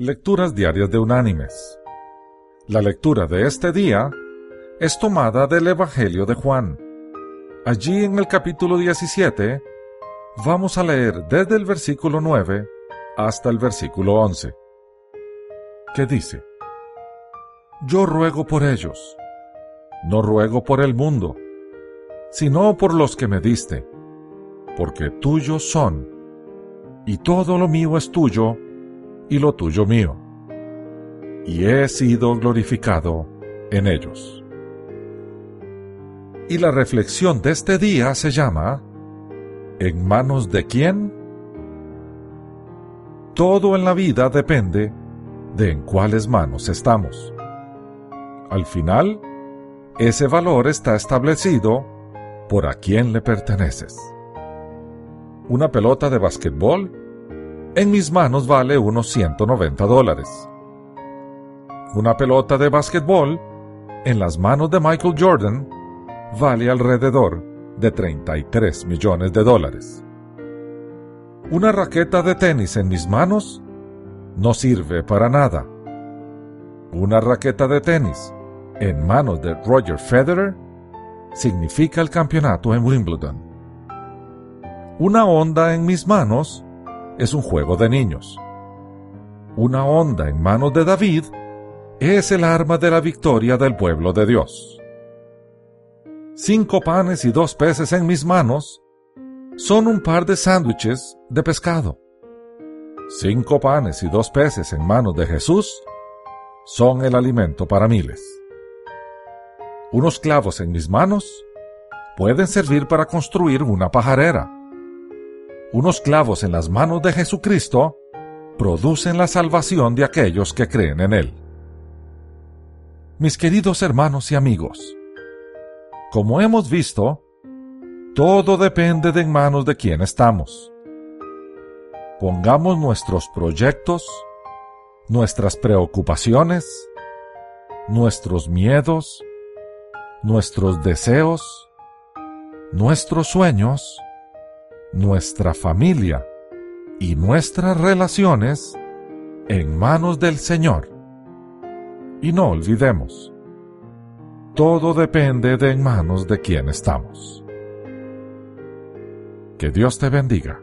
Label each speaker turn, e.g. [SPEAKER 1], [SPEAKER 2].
[SPEAKER 1] Lecturas Diarias de Unánimes. La lectura de este día es tomada del Evangelio de Juan. Allí en el capítulo 17 vamos a leer desde el versículo 9 hasta el versículo 11, que dice, Yo ruego por ellos, no ruego por el mundo, sino por los que me diste, porque tuyos son, y todo lo mío es tuyo, y lo tuyo mío, y he sido glorificado en ellos. Y la reflexión de este día se llama ¿En manos de quién? Todo en la vida depende de en cuáles manos estamos. Al final, ese valor está establecido por a quién le perteneces. Una pelota de basquetbol en mis manos vale unos 190 dólares. Una pelota de básquetbol en las manos de Michael Jordan vale alrededor de 33 millones de dólares. Una raqueta de tenis en mis manos no sirve para nada. Una raqueta de tenis en manos de Roger Federer significa el campeonato en Wimbledon. Una onda en mis manos es un juego de niños. Una onda en manos de David es el arma de la victoria del pueblo de Dios. Cinco panes y dos peces en mis manos son un par de sándwiches de pescado. Cinco panes y dos peces en manos de Jesús son el alimento para miles. Unos clavos en mis manos pueden servir para construir una pajarera unos clavos en las manos de Jesucristo producen la salvación de aquellos que creen en Él. Mis queridos hermanos y amigos, como hemos visto, todo depende de en manos de quién estamos. Pongamos nuestros proyectos, nuestras preocupaciones, nuestros miedos, nuestros deseos, nuestros sueños, nuestra familia y nuestras relaciones en manos del Señor. Y no olvidemos, todo depende de en manos de quién estamos. Que Dios te bendiga.